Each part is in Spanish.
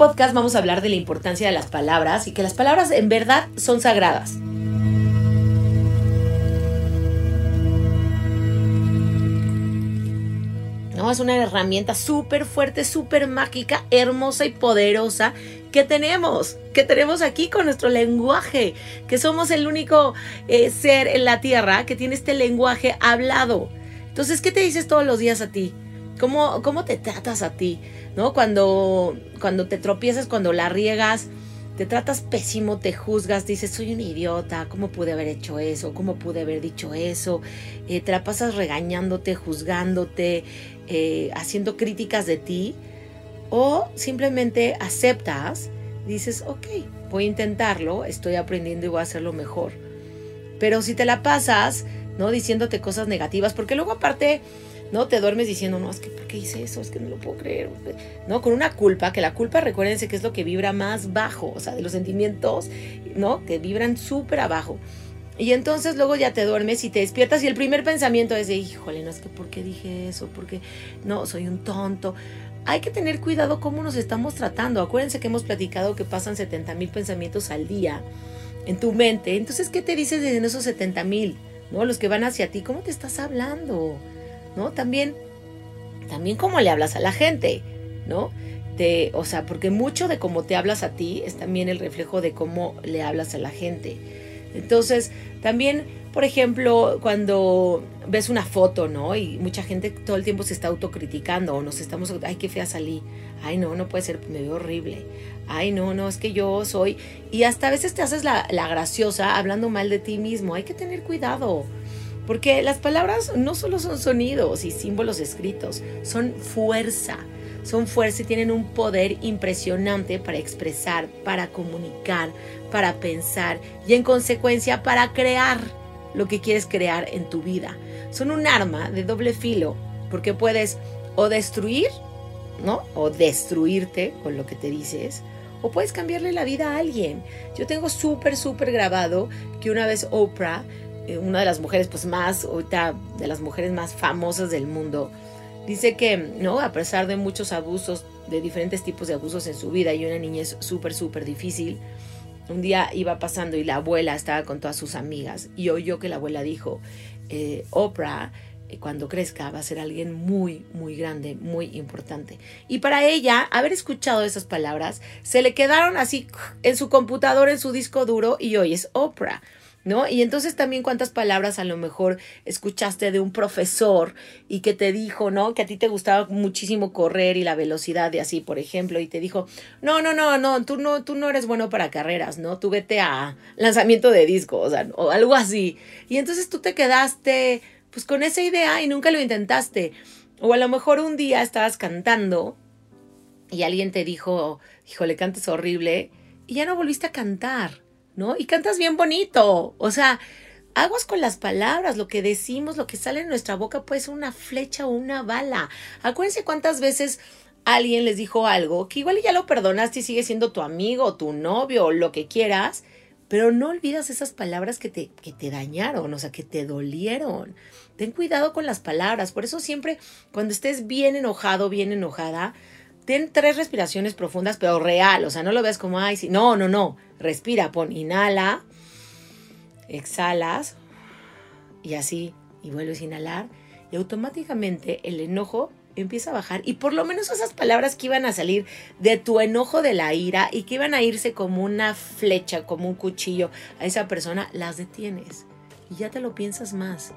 Podcast vamos a hablar de la importancia de las palabras y que las palabras en verdad son sagradas. ¿no? Es una herramienta súper fuerte, súper mágica, hermosa y poderosa que tenemos, que tenemos aquí con nuestro lenguaje, que somos el único eh, ser en la tierra que tiene este lenguaje hablado. Entonces, ¿qué te dices todos los días a ti? ¿Cómo, cómo te tratas a ti? ¿No? Cuando, cuando te tropiezas, cuando la riegas, te tratas pésimo, te juzgas, dices, soy un idiota, ¿cómo pude haber hecho eso? ¿Cómo pude haber dicho eso? Eh, te la pasas regañándote, juzgándote, eh, haciendo críticas de ti, o simplemente aceptas, dices, ok, voy a intentarlo, estoy aprendiendo y voy a hacerlo mejor. Pero si te la pasas, ¿no? Diciéndote cosas negativas, porque luego aparte ¿no? Te duermes diciendo, no, es que ¿por qué hice eso? Es que no lo puedo creer, ¿no? Con una culpa, que la culpa, recuérdense que es lo que vibra más bajo, o sea, de los sentimientos, ¿no? Que vibran súper abajo. Y entonces luego ya te duermes y te despiertas y el primer pensamiento es de, híjole, no es que ¿por qué dije eso? Porque no, soy un tonto. Hay que tener cuidado cómo nos estamos tratando. Acuérdense que hemos platicado que pasan 70 mil pensamientos al día en tu mente. Entonces, ¿qué te dices de esos 70 mil? ¿No? Los que van hacia ti, ¿cómo te estás hablando? ¿No? También, también cómo le hablas a la gente, ¿no? De, o sea, porque mucho de cómo te hablas a ti es también el reflejo de cómo le hablas a la gente. Entonces, también, por ejemplo, cuando ves una foto, ¿no? Y mucha gente todo el tiempo se está autocriticando o nos estamos, ay, qué fea salí, ay, no, no puede ser, me veo horrible, ay, no, no, es que yo soy, y hasta a veces te haces la, la graciosa hablando mal de ti mismo, hay que tener cuidado. Porque las palabras no solo son sonidos y símbolos escritos, son fuerza. Son fuerza y tienen un poder impresionante para expresar, para comunicar, para pensar y en consecuencia para crear lo que quieres crear en tu vida. Son un arma de doble filo porque puedes o destruir, ¿no? O destruirte con lo que te dices, o puedes cambiarle la vida a alguien. Yo tengo súper, súper grabado que una vez Oprah una de las mujeres pues más, ahorita de las mujeres más famosas del mundo, dice que, ¿no? A pesar de muchos abusos, de diferentes tipos de abusos en su vida y una niñez súper, súper difícil, un día iba pasando y la abuela estaba con todas sus amigas y oyó que la abuela dijo, eh, Oprah, eh, cuando crezca va a ser alguien muy, muy grande, muy importante. Y para ella, haber escuchado esas palabras, se le quedaron así en su computador, en su disco duro, y hoy es Oprah. ¿No? Y entonces también cuántas palabras a lo mejor escuchaste de un profesor y que te dijo, ¿no? Que a ti te gustaba muchísimo correr y la velocidad de así, por ejemplo, y te dijo, no, no, no, no, tú no, tú no eres bueno para carreras, ¿no? Tú vete a lanzamiento de discos, o, sea, o algo así. Y entonces tú te quedaste pues con esa idea y nunca lo intentaste. O a lo mejor un día estabas cantando y alguien te dijo, híjole, cantas horrible, y ya no volviste a cantar. ¿No? Y cantas bien bonito. O sea, aguas con las palabras, lo que decimos, lo que sale en nuestra boca puede ser una flecha o una bala. Acuérdense cuántas veces alguien les dijo algo que igual ya lo perdonaste y sigue siendo tu amigo, tu novio o lo que quieras, pero no olvidas esas palabras que te, que te dañaron, o sea, que te dolieron. Ten cuidado con las palabras. Por eso siempre cuando estés bien enojado, bien enojada, ten tres respiraciones profundas, pero real. O sea, no lo veas como, ay, sí. No, no, no. Respira, pon, inhala, exhalas y así, y vuelves a inhalar. Y automáticamente el enojo empieza a bajar. Y por lo menos esas palabras que iban a salir de tu enojo de la ira y que iban a irse como una flecha, como un cuchillo a esa persona, las detienes. Y ya te lo piensas más.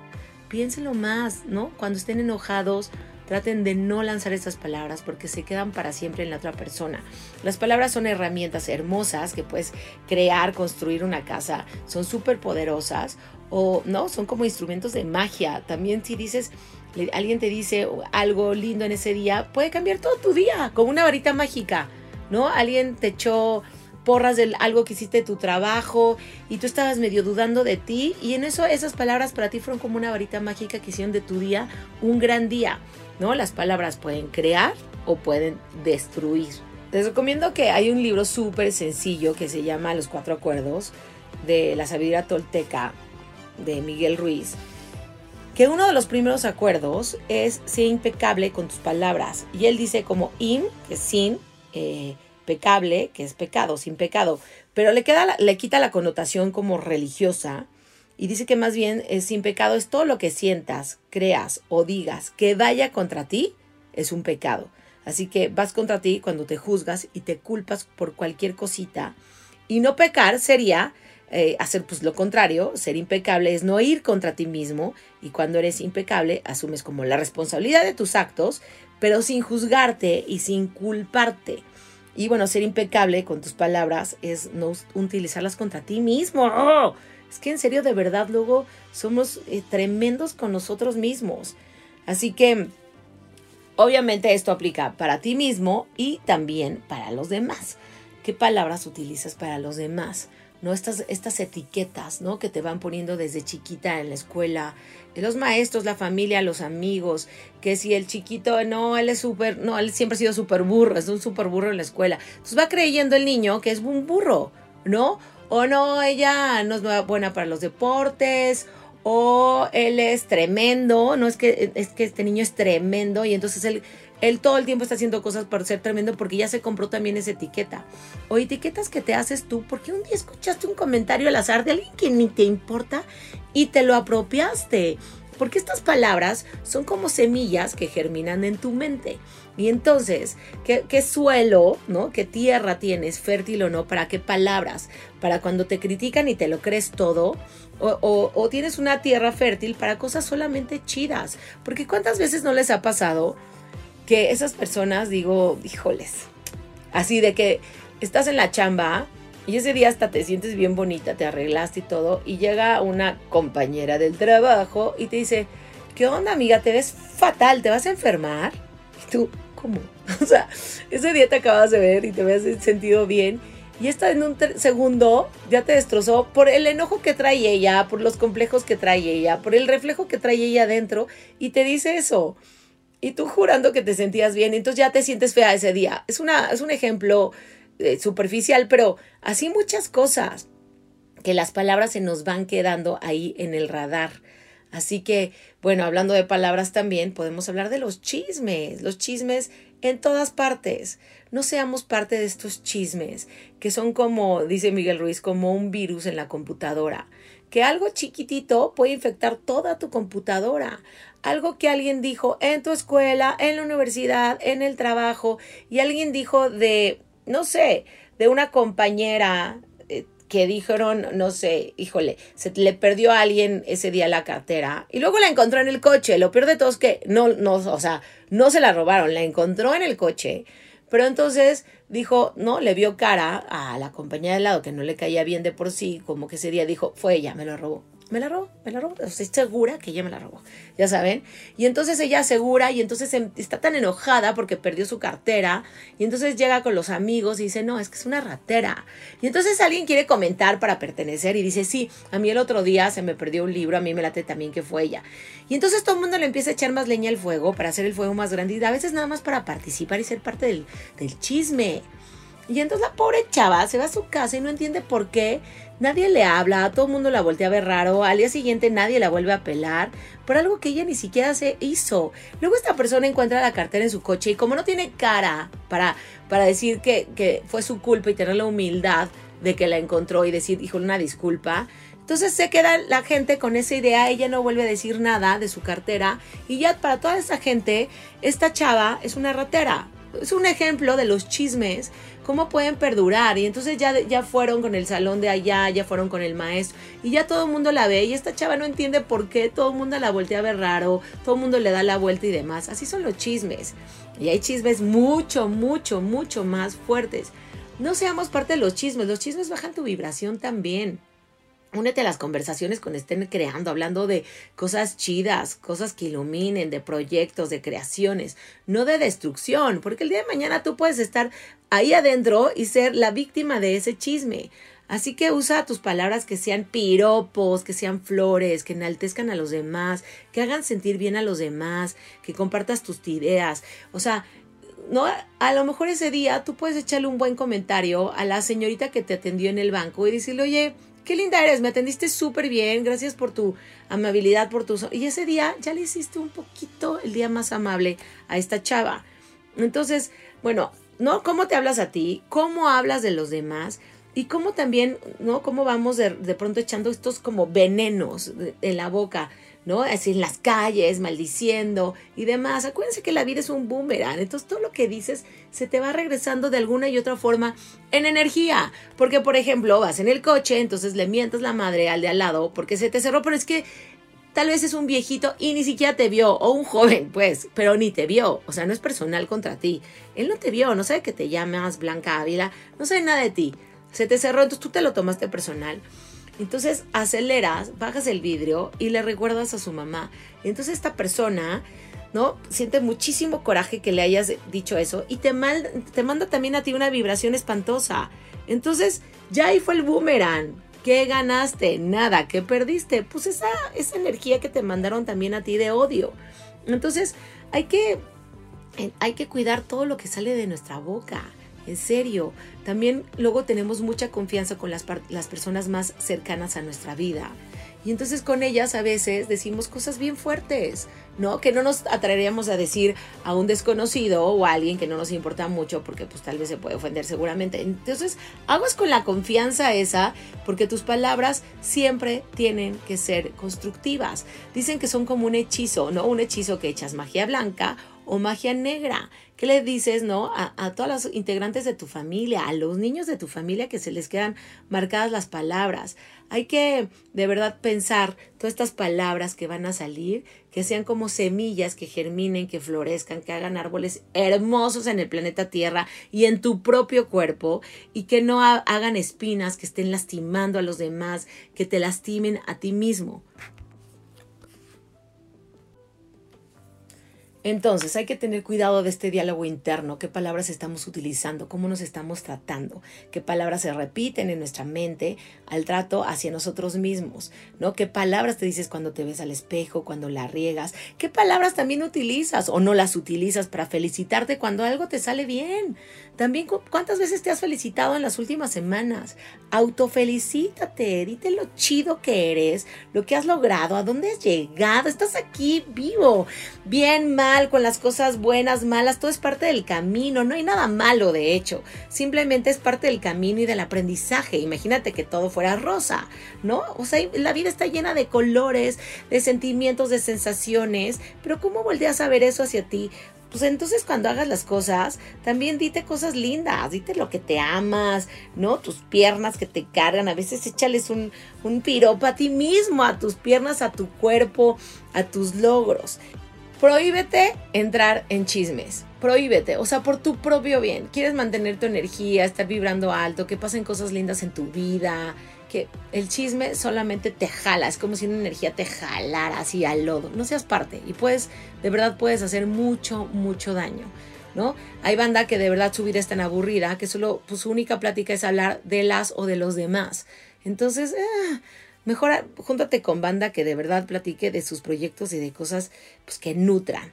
Piénselo más, ¿no? Cuando estén enojados, Traten de no lanzar estas palabras porque se quedan para siempre en la otra persona. Las palabras son herramientas hermosas que puedes crear, construir una casa. Son súper poderosas o no, son como instrumentos de magia. También si dices, alguien te dice algo lindo en ese día, puede cambiar todo tu día, como una varita mágica, ¿no? Alguien te echó porras de algo que hiciste tu trabajo y tú estabas medio dudando de ti y en eso esas palabras para ti fueron como una varita mágica que hicieron de tu día un gran día, ¿no? Las palabras pueden crear o pueden destruir. Les recomiendo que hay un libro súper sencillo que se llama Los Cuatro Acuerdos de la sabiduría tolteca de Miguel Ruiz, que uno de los primeros acuerdos es ser impecable con tus palabras. Y él dice como in, que sin, eh, pecable, que es pecado, sin pecado, pero le, queda, le quita la connotación como religiosa y dice que más bien es sin pecado es todo lo que sientas, creas o digas que vaya contra ti, es un pecado. Así que vas contra ti cuando te juzgas y te culpas por cualquier cosita. Y no pecar sería eh, hacer pues lo contrario, ser impecable es no ir contra ti mismo y cuando eres impecable asumes como la responsabilidad de tus actos, pero sin juzgarte y sin culparte. Y bueno, ser impecable con tus palabras es no utilizarlas contra ti mismo. Es que en serio, de verdad, luego somos eh, tremendos con nosotros mismos. Así que, obviamente esto aplica para ti mismo y también para los demás. ¿Qué palabras utilizas para los demás? ¿No? Estas, estas etiquetas, ¿no? Que te van poniendo desde chiquita en la escuela, los maestros, la familia, los amigos, que si el chiquito, no, él es súper, no, él siempre ha sido súper burro, es un súper burro en la escuela. Entonces va creyendo el niño que es un burro, ¿no? O no, ella no es buena para los deportes, o él es tremendo, no es que, es que este niño es tremendo y entonces él él todo el tiempo está haciendo cosas para ser tremendo porque ya se compró también esa etiqueta. O etiquetas que te haces tú porque un día escuchaste un comentario al azar de alguien que ni te importa y te lo apropiaste. Porque estas palabras son como semillas que germinan en tu mente. Y entonces, ¿qué, suelo, ¿no? ¿Qué tierra tienes, fértil o no? ¿Para qué palabras? Para cuando te critican y te lo crees todo. O, o tienes una tierra fértil para cosas solamente chidas. Porque ¿cuántas veces no les ha pasado? Que esas personas digo, híjoles, así de que estás en la chamba y ese día hasta te sientes bien bonita, te arreglaste y todo, y llega una compañera del trabajo y te dice, ¿qué onda amiga? Te ves fatal, ¿te vas a enfermar? Y tú, ¿cómo? O sea, ese día te acabas de ver y te habías sentido bien. Y esta en un segundo ya te destrozó por el enojo que trae ella, por los complejos que trae ella, por el reflejo que trae ella adentro. Y te dice eso y tú jurando que te sentías bien, entonces ya te sientes fea ese día. Es, una, es un ejemplo eh, superficial, pero así muchas cosas que las palabras se nos van quedando ahí en el radar. Así que, bueno, hablando de palabras también, podemos hablar de los chismes, los chismes en todas partes. No seamos parte de estos chismes, que son como, dice Miguel Ruiz, como un virus en la computadora, que algo chiquitito puede infectar toda tu computadora algo que alguien dijo en tu escuela, en la universidad, en el trabajo, y alguien dijo de, no sé, de una compañera eh, que dijeron, no sé, híjole, se le perdió a alguien ese día la cartera y luego la encontró en el coche. Lo peor de todo es que no, no, o sea, no se la robaron, la encontró en el coche. Pero entonces dijo, no, le vio cara a la compañera de lado que no le caía bien de por sí, como que ese día dijo, fue ella, me lo robó me la robó, me la robó. Estoy segura que ella me la robó, ya saben. Y entonces ella asegura y entonces em, está tan enojada porque perdió su cartera. Y entonces llega con los amigos y dice, no, es que es una ratera. Y entonces alguien quiere comentar para pertenecer y dice, sí, a mí el otro día se me perdió un libro, a mí me late también que fue ella. Y entonces todo el mundo le empieza a echar más leña al fuego para hacer el fuego más grande y a veces nada más para participar y ser parte del, del chisme. Y entonces la pobre chava se va a su casa y no entiende por qué nadie le habla, todo el mundo la voltea a ver raro, al día siguiente nadie la vuelve a pelar por algo que ella ni siquiera se hizo. Luego esta persona encuentra la cartera en su coche y como no tiene cara para, para decir que, que fue su culpa y tener la humildad de que la encontró y decir, hijo, una disculpa, entonces se queda la gente con esa idea, ella no vuelve a decir nada de su cartera y ya para toda esa gente, esta chava es una ratera. Es un ejemplo de los chismes cómo pueden perdurar. Y entonces ya, ya fueron con el salón de allá, ya fueron con el maestro, y ya todo el mundo la ve, y esta chava no entiende por qué todo el mundo la voltea a ver raro, todo el mundo le da la vuelta y demás. Así son los chismes. Y hay chismes mucho, mucho, mucho más fuertes. No seamos parte de los chismes, los chismes bajan tu vibración también. Únete a las conversaciones cuando estén creando, hablando de cosas chidas, cosas que iluminen, de proyectos, de creaciones, no de destrucción, porque el día de mañana tú puedes estar ahí adentro y ser la víctima de ese chisme. Así que usa tus palabras que sean piropos, que sean flores, que enaltezcan a los demás, que hagan sentir bien a los demás, que compartas tus ideas. O sea, no, a lo mejor ese día tú puedes echarle un buen comentario a la señorita que te atendió en el banco y decirle, oye, qué linda eres, me atendiste súper bien, gracias por tu amabilidad, por tu... Y ese día ya le hiciste un poquito el día más amable a esta chava. Entonces, bueno, ¿no? ¿Cómo te hablas a ti? ¿Cómo hablas de los demás? Y cómo también, ¿no? Cómo vamos de, de pronto echando estos como venenos en la boca. ¿No? Así en las calles, maldiciendo y demás. Acuérdense que la vida es un boomerang, entonces todo lo que dices se te va regresando de alguna y otra forma en energía. Porque, por ejemplo, vas en el coche, entonces le mientas la madre al de al lado porque se te cerró, pero es que tal vez es un viejito y ni siquiera te vio, o un joven, pues, pero ni te vio. O sea, no es personal contra ti. Él no te vio, no sabe que te llamas Blanca Ávila, no sabe nada de ti. Se te cerró, entonces tú te lo tomaste personal. Entonces aceleras, bajas el vidrio y le recuerdas a su mamá. Entonces esta persona, ¿no? Siente muchísimo coraje que le hayas dicho eso y te, manda también a ti una vibración espantosa. Entonces ya ahí fue el boomerang. ¿Qué ganaste? Nada. ¿Qué perdiste? Pues esa, esa energía que te mandaron también a ti de odio. Entonces hay que, hay que cuidar todo lo que sale de nuestra boca. En serio, también luego tenemos mucha confianza con las, las personas más cercanas a nuestra vida. Y entonces con ellas a veces decimos cosas bien fuertes, ¿no? Que no nos atraeríamos a decir a un desconocido o a alguien que no nos importa mucho porque pues tal vez se puede ofender seguramente. Entonces, aguas con la confianza esa porque tus palabras siempre tienen que ser constructivas. Dicen que son como un hechizo, ¿no? Un hechizo que echas magia blanca o magia negra. ¿Qué le dices, no? A, a todos los integrantes de tu familia, a los niños de tu familia que se les quedan marcadas las palabras. Hay que de verdad pensar todas estas palabras que van a salir, que sean como semillas que germinen, que florezcan, que hagan árboles hermosos en el planeta Tierra y en tu propio cuerpo y que no hagan espinas que estén lastimando a los demás, que te lastimen a ti mismo. Entonces hay que tener cuidado de este diálogo interno, qué palabras estamos utilizando, cómo nos estamos tratando, qué palabras se repiten en nuestra mente al trato hacia nosotros mismos, ¿no? ¿Qué palabras te dices cuando te ves al espejo, cuando la riegas? ¿Qué palabras también utilizas o no las utilizas para felicitarte cuando algo te sale bien? También cuántas veces te has felicitado en las últimas semanas? Autofelicítate, dite lo chido que eres, lo que has logrado, a dónde has llegado, estás aquí vivo, bien mal con las cosas buenas, malas, todo es parte del camino, no hay nada malo de hecho, simplemente es parte del camino y del aprendizaje. Imagínate que todo fuera rosa, ¿no? O sea, la vida está llena de colores, de sentimientos, de sensaciones, pero ¿cómo volteas a ver eso hacia ti? Pues entonces cuando hagas las cosas, también dite cosas lindas, dite lo que te amas, ¿no? Tus piernas que te cargan, a veces échales un, un piropo a ti mismo, a tus piernas, a tu cuerpo, a tus logros. Prohíbete entrar en chismes. Prohíbete, o sea, por tu propio bien. Quieres mantener tu energía, estar vibrando alto, que pasen cosas lindas en tu vida, que el chisme solamente te jala, es como si una energía te jalara así al lodo. No seas parte y puedes, de verdad puedes hacer mucho, mucho daño. ¿No? Hay banda que de verdad su vida es tan aburrida que solo pues, su única plática es hablar de las o de los demás. Entonces, eh, Mejor júntate con banda que de verdad platique de sus proyectos y de cosas pues, que nutran.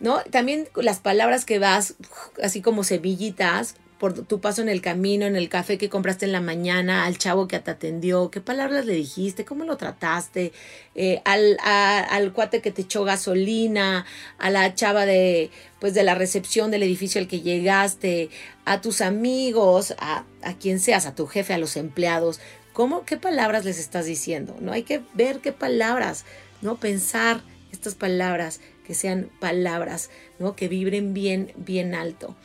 ¿No? También las palabras que vas, así como semillitas, por tu paso en el camino, en el café que compraste en la mañana, al chavo que te atendió, qué palabras le dijiste, cómo lo trataste, eh, al, al cuate que te echó gasolina, a la chava de, pues, de la recepción del edificio al que llegaste, a tus amigos, a, a quien seas, a tu jefe, a los empleados, ¿Cómo, qué palabras les estás diciendo? No hay que ver qué palabras, no pensar estas palabras que sean palabras, ¿no? Que vibren bien, bien alto.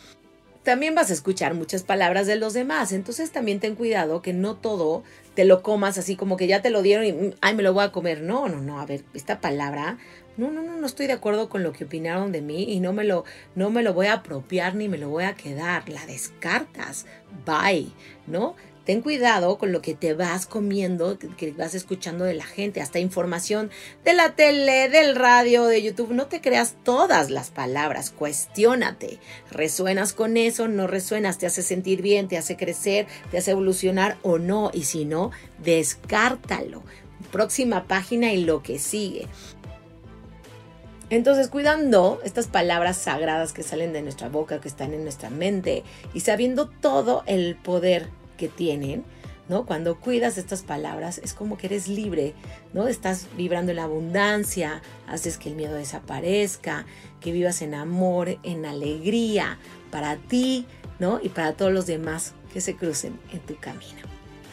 También vas a escuchar muchas palabras de los demás, entonces también ten cuidado que no todo te lo comas así como que ya te lo dieron y mm, ay me lo voy a comer. No, no, no, a ver, esta palabra no, no, no, no estoy de acuerdo con lo que opinaron de mí y no me lo, no me lo voy a apropiar ni me lo voy a quedar. La descartas. Bye, ¿no? Ten cuidado con lo que te vas comiendo, que vas escuchando de la gente, hasta información de la tele, del radio, de YouTube. No te creas todas las palabras, cuestiónate. ¿Resuenas con eso? ¿No resuenas? ¿Te hace sentir bien? ¿Te hace crecer? ¿Te hace evolucionar o no? Y si no, descártalo. Próxima página y lo que sigue. Entonces, cuidando estas palabras sagradas que salen de nuestra boca, que están en nuestra mente, y sabiendo todo el poder que tienen, ¿no? Cuando cuidas estas palabras es como que eres libre, ¿no? Estás vibrando en la abundancia, haces que el miedo desaparezca, que vivas en amor, en alegría para ti, ¿no? Y para todos los demás que se crucen en tu camino.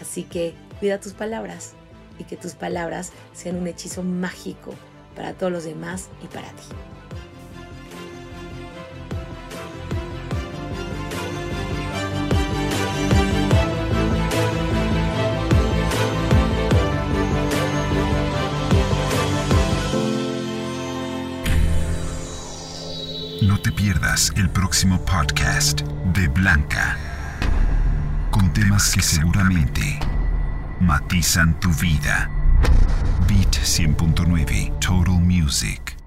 Así que cuida tus palabras y que tus palabras sean un hechizo mágico para todos los demás y para ti. Blanca, con temas que seguramente matizan tu vida. Beat 100.9 Total Music.